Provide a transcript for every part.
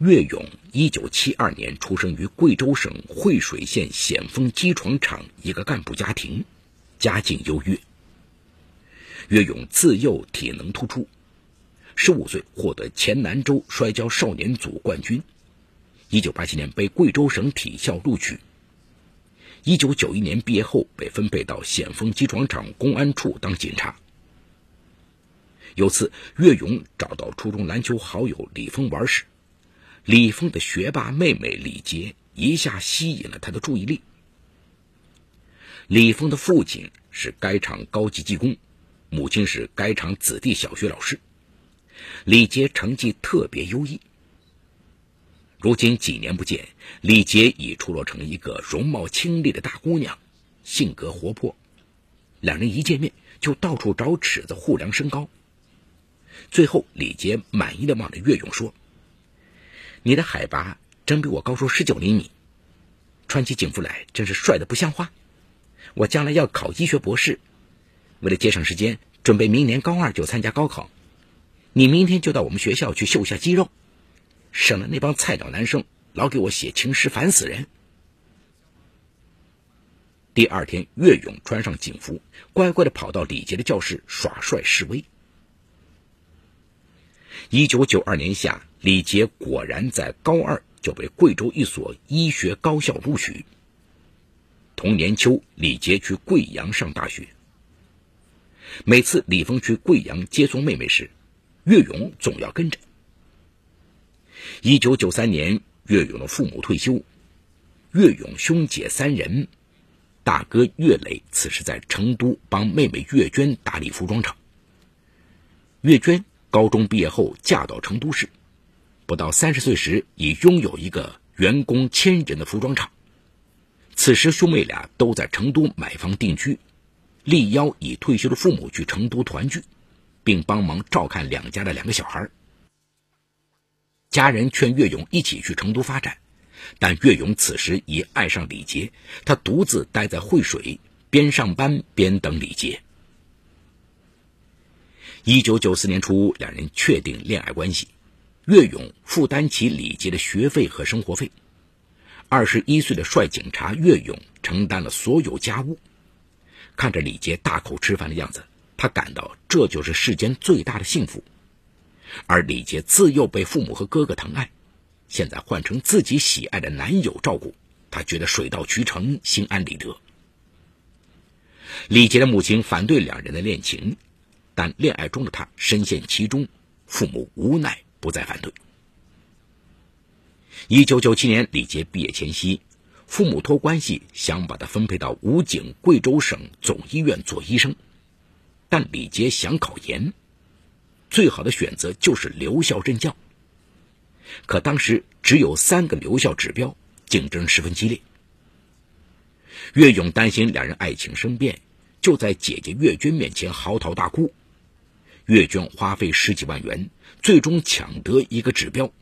岳勇1972年出生于贵州省惠水县险峰机床厂一个干部家庭，家境优越。岳勇自幼体能突出，15岁获得黔南州摔跤少年组冠军，1987年被贵州省体校录取。1991年毕业后被分配到险峰机床厂公安处当警察。有次，岳勇找到初中篮球好友李峰玩时。李峰的学霸妹妹李杰一下吸引了他的注意力。李峰的父亲是该厂高级技工，母亲是该厂子弟小学老师。李杰成绩特别优异。如今几年不见，李杰已出落成一个容貌清丽的大姑娘，性格活泼。两人一见面就到处找尺子互量身高。最后，李杰满意的望着岳勇说。你的海拔真比我高出十九厘米，穿起警服来真是帅的不像话。我将来要考医学博士，为了节省时间，准备明年高二就参加高考。你明天就到我们学校去秀下肌肉，省得那帮菜鸟男生老给我写情诗，烦死人。第二天，岳勇穿上警服，乖乖的跑到李杰的教室耍帅示威。一九九二年夏。李杰果然在高二就被贵州一所医学高校录取。同年秋，李杰去贵阳上大学。每次李峰去贵阳接送妹妹时，岳勇总要跟着。一九九三年，岳勇的父母退休，岳勇兄姐三人，大哥岳磊此时在成都帮妹妹岳娟打理服装厂。岳娟高中毕业后嫁到成都市。不到三十岁时，已拥有一个员工千人的服装厂。此时，兄妹俩都在成都买房定居，力邀已退休的父母去成都团聚，并帮忙照看两家的两个小孩。家人劝岳勇一起去成都发展，但岳勇此时已爱上李杰，他独自待在惠水，边上班边等李杰。一九九四年初，两人确定恋爱关系。岳勇负担起李杰的学费和生活费，二十一岁的帅警察岳勇承担了所有家务。看着李杰大口吃饭的样子，他感到这就是世间最大的幸福。而李杰自幼被父母和哥哥疼爱，现在换成自己喜爱的男友照顾，他觉得水到渠成，心安理得。李杰的母亲反对两人的恋情，但恋爱中的他深陷其中，父母无奈。不再反对。一九九七年，李杰毕业前夕，父母托关系想把他分配到武警贵州省总医院做医生，但李杰想考研，最好的选择就是留校任教。可当时只有三个留校指标，竞争十分激烈。岳勇担心两人爱情生变，就在姐姐岳娟面前嚎啕大哭。岳娟花费十几万元，最终抢得一个指标，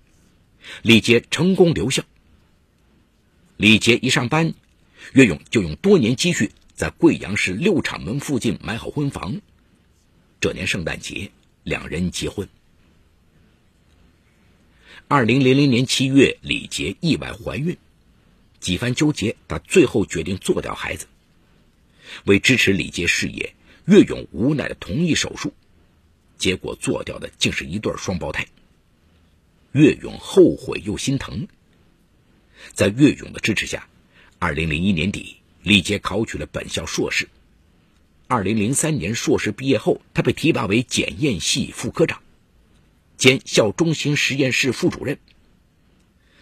李杰成功留校。李杰一上班，岳勇就用多年积蓄在贵阳市六厂门附近买好婚房。这年圣诞节，两人结婚。二零零零年七月，李杰意外怀孕，几番纠结，他最后决定做掉孩子。为支持李杰事业，岳勇无奈的同意手术。结果做掉的竟是一对双胞胎。岳勇后悔又心疼。在岳勇的支持下，二零零一年底，李杰考取了本校硕士。二零零三年硕士毕业后，他被提拔为检验系副科长，兼校中心实验室副主任。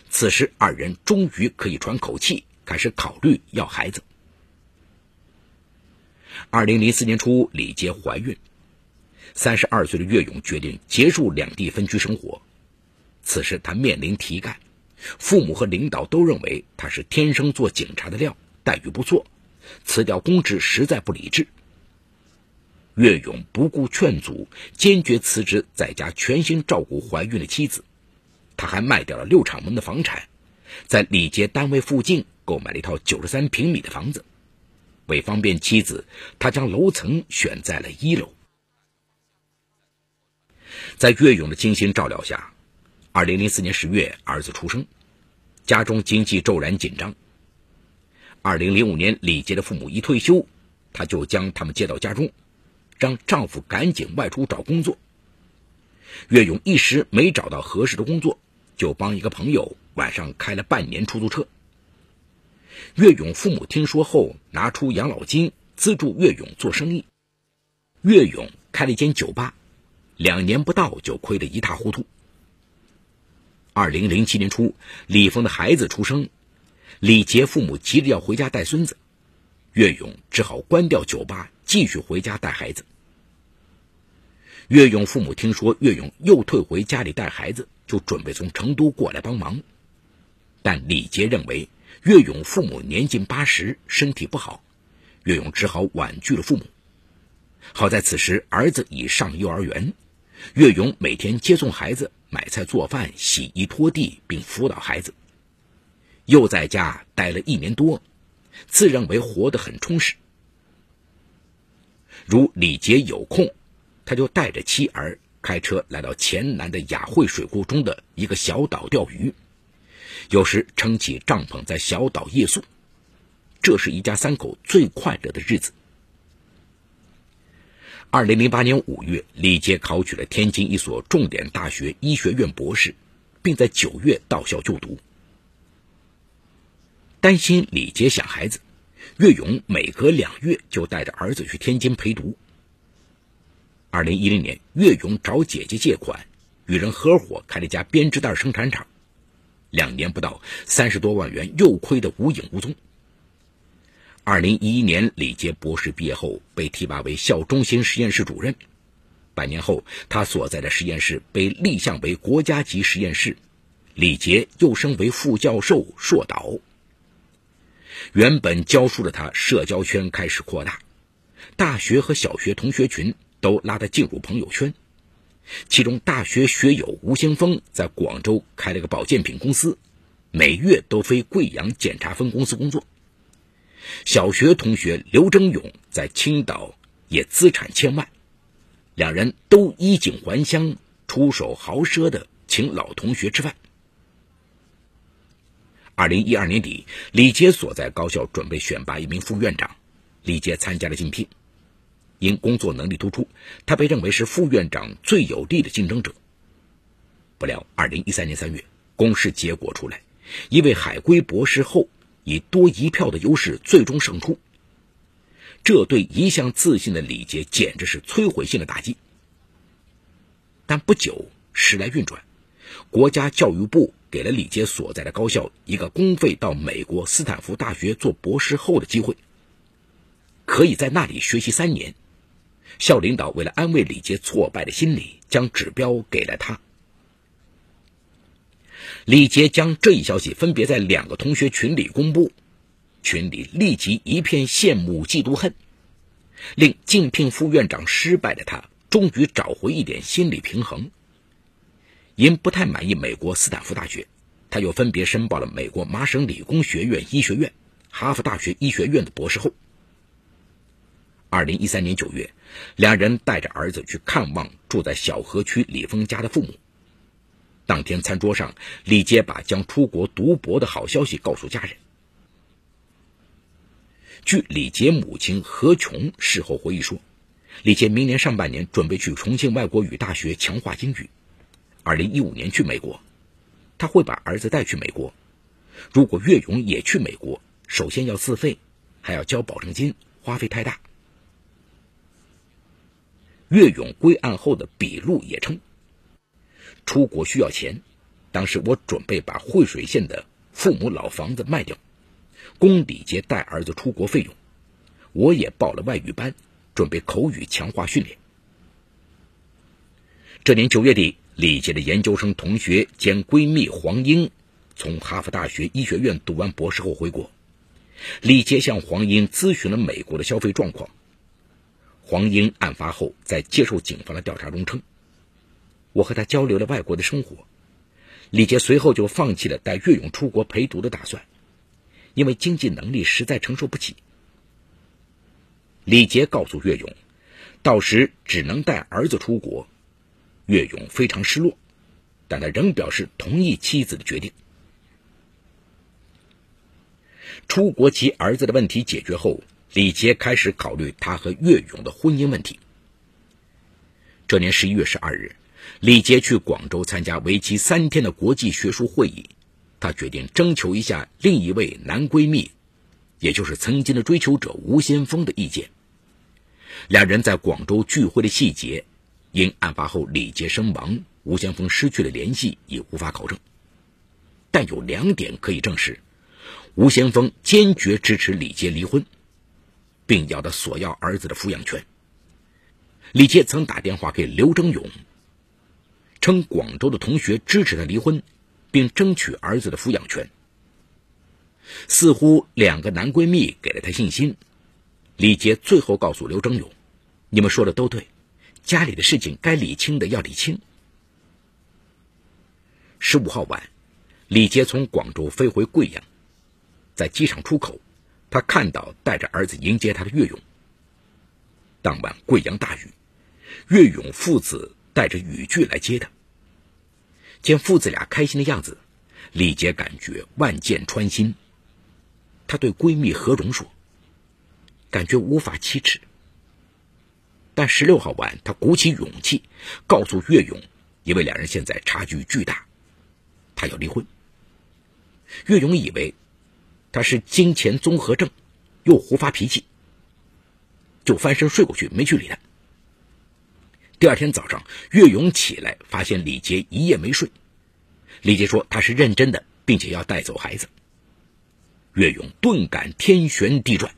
此时，二人终于可以喘口气，开始考虑要孩子。二零零四年初，李杰怀孕。三十二岁的岳勇决定结束两地分居生活。此时他面临提干，父母和领导都认为他是天生做警察的料，待遇不错，辞掉公职实在不理智。岳勇不顾劝阻，坚决辞职，在家全心照顾怀孕的妻子。他还卖掉了六厂门的房产，在李杰单位附近购买了一套九十三平米的房子。为方便妻子，他将楼层选在了一楼。在岳勇的精心照料下二零零四年十月，儿子出生，家中经济骤然紧张。二零零五年，李杰的父母一退休，她就将他们接到家中，让丈夫赶紧外出找工作。岳勇一时没找到合适的工作，就帮一个朋友晚上开了半年出租车。岳勇父母听说后，拿出养老金资助岳勇做生意。岳勇开了一间酒吧，两年不到就亏得一塌糊涂。二零零七年初，李峰的孩子出生。李杰父母急着要回家带孙子，岳勇只好关掉酒吧，继续回家带孩子。岳勇父母听说岳勇又退回家里带孩子，就准备从成都过来帮忙。但李杰认为岳勇父母年近八十，身体不好，岳勇只好婉拒了父母。好在此时儿子已上幼儿园，岳勇每天接送孩子、买菜做饭、洗衣拖地，并辅导孩子。又在家待了一年多，自认为活得很充实。如李杰有空，他就带着妻儿开车来到黔南的雅惠水库中的一个小岛钓鱼，有时撑起帐篷在小岛夜宿，这是一家三口最快乐的日子。二零零八年五月，李杰考取了天津一所重点大学医学院博士，并在九月到校就读。担心李杰想孩子，岳勇每隔两月就带着儿子去天津陪读。二零一零年，岳勇找姐姐借款，与人合伙开了一家编织袋生产厂，两年不到，三十多万元又亏得无影无踪。二零一一年，李杰博士毕业后被提拔为校中心实验室主任，半年后，他所在的实验室被立项为国家级实验室，李杰又升为副教授、硕导。原本教书的他，社交圈开始扩大，大学和小学同学群都拉他进入朋友圈。其中，大学学友吴兴峰在广州开了个保健品公司，每月都飞贵阳检查分公司工作。小学同学刘征勇在青岛也资产千万，两人都衣锦还乡，出手豪奢的请老同学吃饭。二零一二年底，李杰所在高校准备选拔一名副院长，李杰参加了竞聘。因工作能力突出，他被认为是副院长最有力的竞争者。不料，二零一三年三月，公示结果出来，一位海归博士后以多一票的优势最终胜出。这对一向自信的李杰简直是摧毁性的打击。但不久，时来运转，国家教育部。给了李杰所在的高校一个公费到美国斯坦福大学做博士后的机会，可以在那里学习三年。校领导为了安慰李杰挫败的心理，将指标给了他。李杰将这一消息分别在两个同学群里公布，群里立即一片羡慕、嫉妒、恨，令竞聘副院长失败的他终于找回一点心理平衡。因不太满意美国斯坦福大学，他又分别申报了美国麻省理工学院医学院、哈佛大学医学院的博士后。二零一三年九月，两人带着儿子去看望住在小河区李峰家的父母。当天餐桌上，李杰把将出国读博的好消息告诉家人。据李杰母亲何琼事后回忆说，李杰明年上半年准备去重庆外国语大学强化英语。二零一五年去美国，他会把儿子带去美国。如果岳勇也去美国，首先要自费，还要交保证金，花费太大。岳勇归案后的笔录也称，出国需要钱，当时我准备把惠水县的父母老房子卖掉，供李杰带儿子出国费用。我也报了外语班，准备口语强化训练。这年九月底。李杰的研究生同学兼闺蜜黄英，从哈佛大学医学院读完博士后回国。李杰向黄英咨询了美国的消费状况。黄英案发后在接受警方的调查中称：“我和他交流了外国的生活。”李杰随后就放弃了带岳勇出国陪读的打算，因为经济能力实在承受不起。李杰告诉岳勇，到时只能带儿子出国。岳勇非常失落，但他仍表示同意妻子的决定。出国及儿子的问题解决后，李杰开始考虑他和岳勇的婚姻问题。这年十一月十二日，李杰去广州参加为期三天的国际学术会议，他决定征求一下另一位男闺蜜，也就是曾经的追求者吴先锋的意见。两人在广州聚会的细节，因案发后李杰身亡，吴先锋失去了联系，也无法考证。但有两点可以证实：吴先锋坚决支持李杰离婚，并要他索要儿子的抚养权。李杰曾打电话给刘征勇，称广州的同学支持他离婚，并争取儿子的抚养权。似乎两个男闺蜜给了他信心。李杰最后告诉刘征勇：“你们说的都对，家里的事情该理清的要理清。”十五号晚，李杰从广州飞回贵阳，在机场出口，他看到带着儿子迎接他的岳勇。当晚贵阳大雨，岳勇父子带着雨具来接他。见父子俩开心的样子，李杰感觉万箭穿心。她对闺蜜何蓉说。感觉无法启齿，但十六号晚，他鼓起勇气告诉岳勇，因为两人现在差距巨大，他要离婚。岳勇以为他是金钱综合症，又胡发脾气，就翻身睡过去，没去理他。第二天早上，岳勇起来发现李杰一夜没睡，李杰说他是认真的，并且要带走孩子。岳勇顿感天旋地转。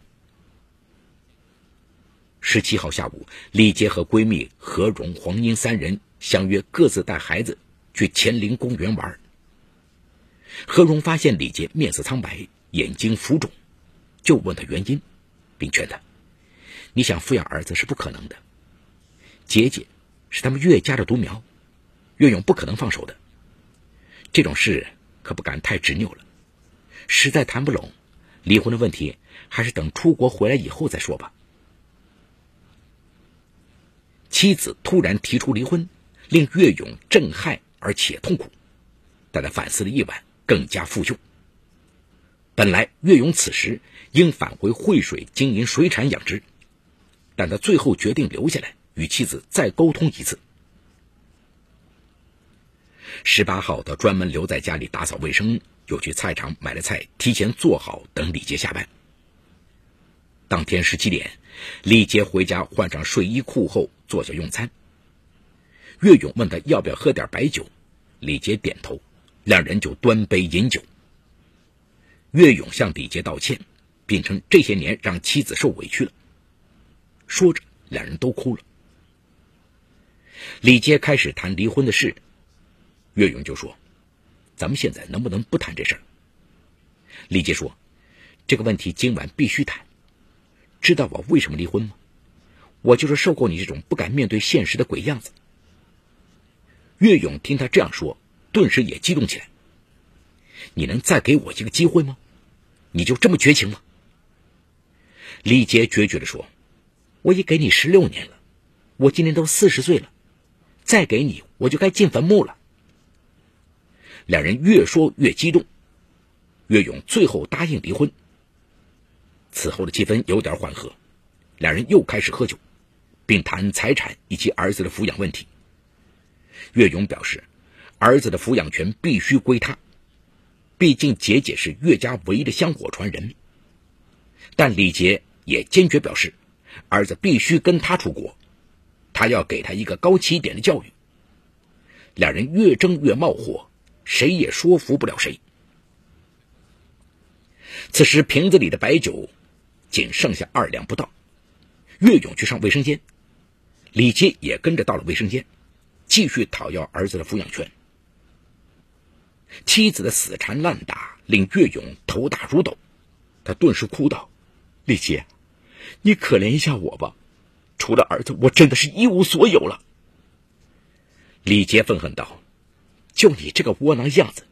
十七号下午，李杰和闺蜜何荣、黄英三人相约各自带孩子去乾陵公园玩。何荣发现李杰面色苍白，眼睛浮肿，就问他原因，并劝他：“你想抚养儿子是不可能的，杰杰是他们岳家的独苗，岳勇不可能放手的。这种事可不敢太执拗了，实在谈不拢，离婚的问题还是等出国回来以后再说吧。”妻子突然提出离婚，令岳勇震撼而且痛苦，但他反思了一晚，更加负疚。本来岳勇此时应返回惠水经营水产养殖，但他最后决定留下来与妻子再沟通一次。十八号，他专门留在家里打扫卫生，又去菜场买了菜，提前做好等李杰下班。当天十七点，李杰回家换上睡衣裤后坐下用餐。岳勇问他要不要喝点白酒，李杰点头，两人就端杯饮酒。岳勇向李杰道歉，并称这些年让妻子受委屈了。说着，两人都哭了。李杰开始谈离婚的事，岳勇就说：“咱们现在能不能不谈这事儿？”李杰说：“这个问题今晚必须谈。”知道我为什么离婚吗？我就是受够你这种不敢面对现实的鬼样子。岳勇听他这样说，顿时也激动起来。你能再给我一个机会吗？你就这么绝情吗？李杰决绝地说：“我已给你十六年了，我今年都四十岁了，再给你我就该进坟墓了。”两人越说越激动，岳勇最后答应离婚。此后的气氛有点缓和，两人又开始喝酒，并谈财产以及儿子的抚养问题。岳勇表示，儿子的抚养权必须归他，毕竟杰杰是岳家唯一的香火传人。但李杰也坚决表示，儿子必须跟他出国，他要给他一个高起点的教育。两人越争越冒火，谁也说服不了谁。此时瓶子里的白酒。仅剩下二两不到，岳勇去上卫生间，李杰也跟着到了卫生间，继续讨要儿子的抚养权。妻子的死缠烂打令岳勇头大如斗，他顿时哭道：“李杰，你可怜一下我吧，除了儿子，我真的是一无所有了。”李杰愤恨道：“就你这个窝囊样子，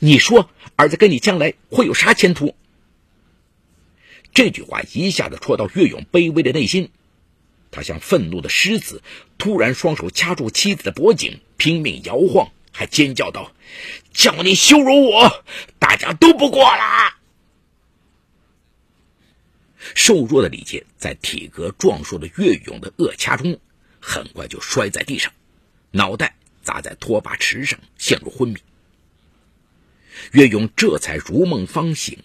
你说儿子跟你将来会有啥前途？”这句话一下子戳到岳勇卑微的内心，他像愤怒的狮子，突然双手掐住妻子的脖颈，拼命摇晃，还尖叫道：“叫你羞辱我，大家都不过了。”瘦弱的李杰在体格壮硕的岳勇的扼掐中，很快就摔在地上，脑袋砸在拖把池上，陷入昏迷。岳勇这才如梦方醒，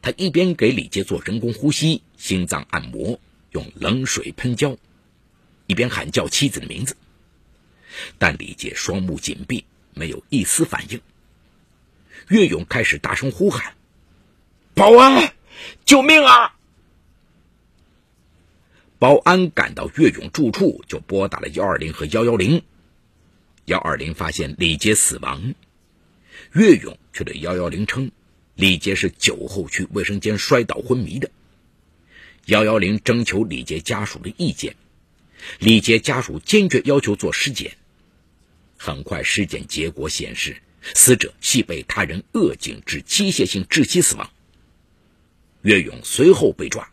他一边给李杰做人工呼吸、心脏按摩，用冷水喷胶，一边喊叫妻子的名字。但李杰双目紧闭，没有一丝反应。岳勇开始大声呼喊：“保安，救命啊！”保安赶到岳勇住处，就拨打了幺二零和幺幺零。幺二零发现李杰死亡，岳勇却对幺幺零称，李杰是酒后去卫生间摔倒昏迷的。幺幺零征求李杰家属的意见，李杰家属坚决要求做尸检。很快，尸检结果显示，死者系被他人扼颈致机械性窒息死亡。岳勇随后被抓。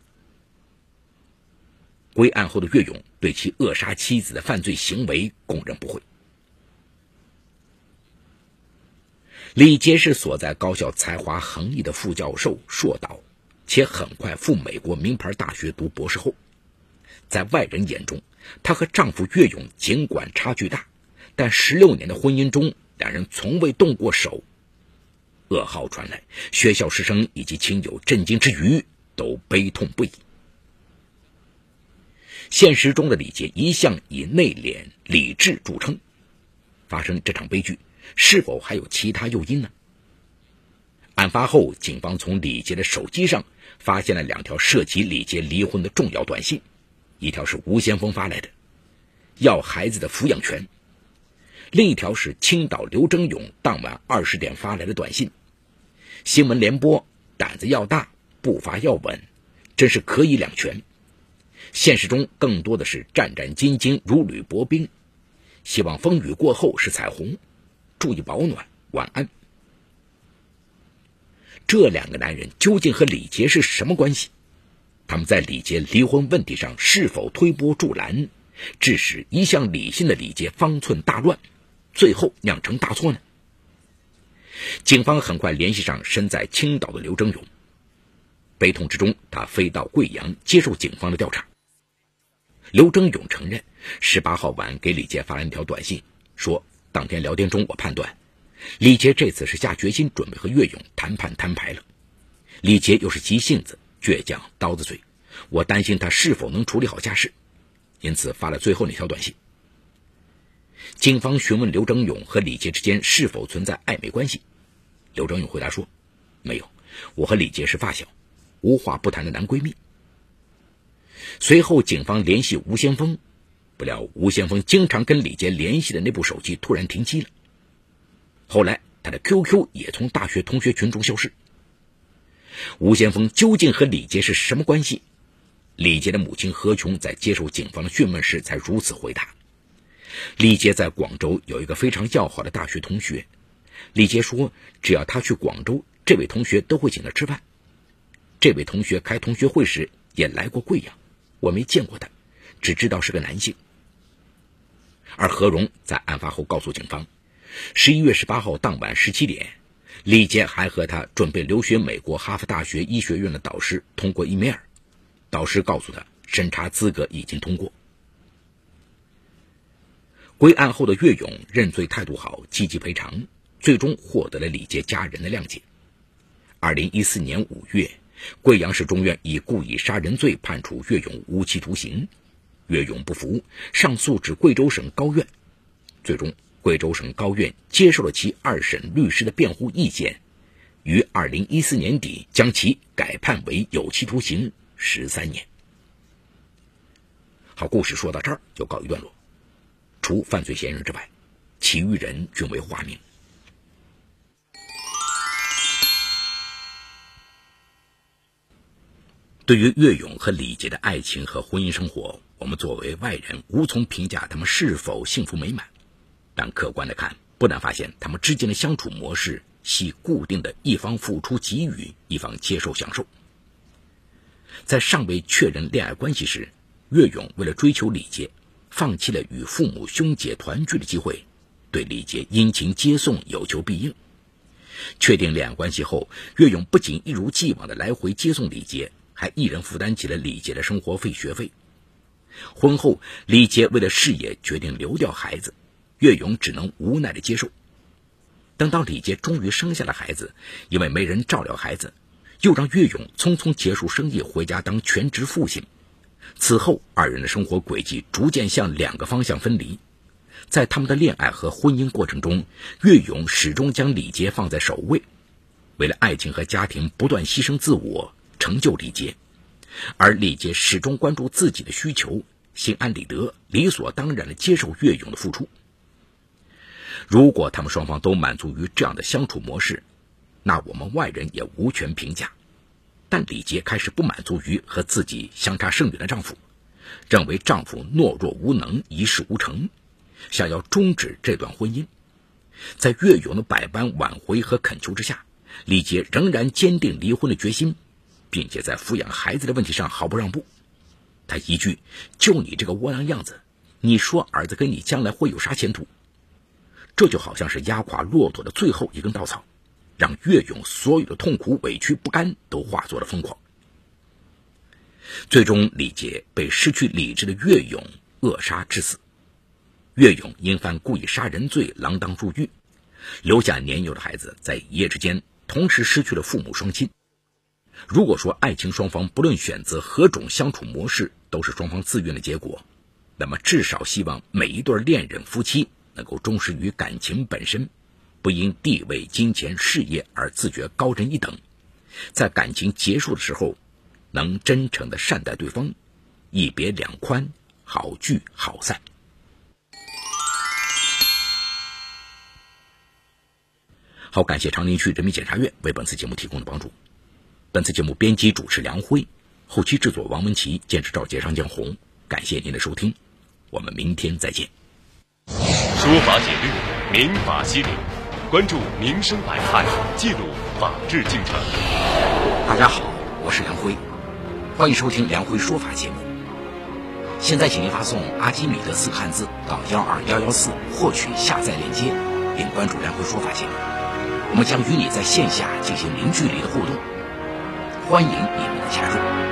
归案后的岳勇对其扼杀妻子的犯罪行为供认不讳。李杰是所在高校才华横溢的副教授、硕导，且很快赴美国名牌大学读博士后。在外人眼中，她和丈夫岳勇尽管差距大，但十六年的婚姻中，两人从未动过手。噩耗传来，学校师生以及亲友震惊之余，都悲痛不已。现实中的李杰一向以内敛、理智著称，发生这场悲剧是否还有其他诱因呢？案发后，警方从李杰的手机上发现了两条涉及李杰离婚的重要短信，一条是吴先锋发来的，要孩子的抚养权；另一条是青岛刘征勇当晚二十点发来的短信：“新闻联播，胆子要大，步伐要稳，真是可以两全。”现实中更多的是战战兢兢，如履薄冰。希望风雨过后是彩虹，注意保暖，晚安。这两个男人究竟和李杰是什么关系？他们在李杰离婚问题上是否推波助澜，致使一向理性的李杰方寸大乱，最后酿成大错呢？警方很快联系上身在青岛的刘征勇，悲痛之中，他飞到贵阳接受警方的调查。刘征勇承认，十八号晚给李杰发了一条短信，说当天聊天中我判断，李杰这次是下决心准备和岳勇谈判摊牌了。李杰又是急性子、倔强、刀子嘴，我担心他是否能处理好家事，因此发了最后那条短信。警方询问刘征勇和李杰之间是否存在暧昧关系，刘征勇回答说，没有，我和李杰是发小，无话不谈的男闺蜜。随后，警方联系吴先锋，不料吴先锋经常跟李杰联系的那部手机突然停机了。后来，他的 QQ 也从大学同学群中消失。吴先锋究竟和李杰是什么关系？李杰的母亲何琼在接受警方的讯问时才如此回答：李杰在广州有一个非常要好的大学同学，李杰说，只要他去广州，这位同学都会请他吃饭。这位同学开同学会时也来过贵阳。我没见过他，只知道是个男性。而何荣在案发后告诉警方，十一月十八号当晚十七点，李杰还和他准备留学美国哈佛大学医学院的导师通过一面儿，导师告诉他审查资格已经通过。归案后的岳勇认罪态度好，积极赔偿，最终获得了李杰家人的谅解。二零一四年五月。贵阳市中院以故意杀人罪判处岳勇无期徒刑，岳勇不服，上诉至贵州省高院，最终贵州省高院接受了其二审律师的辩护意见，于二零一四年底将其改判为有期徒刑十三年。好，故事说到这儿就告一段落，除犯罪嫌疑人之外，其余人均为化名。对于岳勇和李杰的爱情和婚姻生活，我们作为外人无从评价他们是否幸福美满。但客观的看，不难发现他们之间的相处模式系固定的一方付出给予，一方接受享受。在尚未确认恋爱关系时，岳勇为了追求李杰，放弃了与父母兄姐团聚的机会，对李杰殷勤接送，有求必应。确定恋爱关系后，岳勇不仅一如既往的来回接送李杰，还一人负担起了李杰的生活费、学费。婚后，李杰为了事业决定留掉孩子，岳勇只能无奈的接受。等到李杰终于生下了孩子，因为没人照料孩子，又让岳勇匆匆结束生意回家当全职父亲。此后，二人的生活轨迹逐渐向两个方向分离。在他们的恋爱和婚姻过程中，岳勇始终将李杰放在首位，为了爱情和家庭不断牺牲自我，成就李杰；而李杰始终关注自己的需求，心安理得、理所当然地接受岳勇的付出。如果他们双方都满足于这样的相处模式，那我们外人也无权评价。但李杰开始不满足于和自己相差甚远的丈夫，认为丈夫懦弱无能、一事无成。想要终止这段婚姻，在岳勇的百般挽回和恳求之下，李杰仍然坚定离婚的决心，并且在抚养孩子的问题上毫不让步。他一句“就你这个窝囊样子，你说儿子跟你将来会有啥前途？”这就好像是压垮骆驼的最后一根稻草，让岳勇所有的痛苦、委屈、不甘都化作了疯狂。最终，李杰被失去理智的岳勇扼杀致死。岳勇因犯故意杀人罪锒铛入狱，留下年幼的孩子，在一夜之间同时失去了父母双亲。如果说爱情双方不论选择何种相处模式都是双方自愿的结果，那么至少希望每一对恋人夫妻能够忠实于感情本身，不因地位、金钱、事业而自觉高人一等，在感情结束的时候，能真诚的善待对方，一别两宽，好聚好散。好，感谢长宁区人民检察院为本次节目提供的帮助。本次节目编辑主持梁辉，后期制作王文琪，监制赵杰、张江红。感谢您的收听，我们明天再见。说法解律，民法析理，关注民生百态，记录法治进程。大家好，我是梁辉，欢迎收听梁辉说法节目。现在，请您发送“阿基米德”四个汉字到幺二幺幺四，获取下载链接，并关注梁辉说法节目。我们将与你在线下进行零距离的互动，欢迎你们的加入。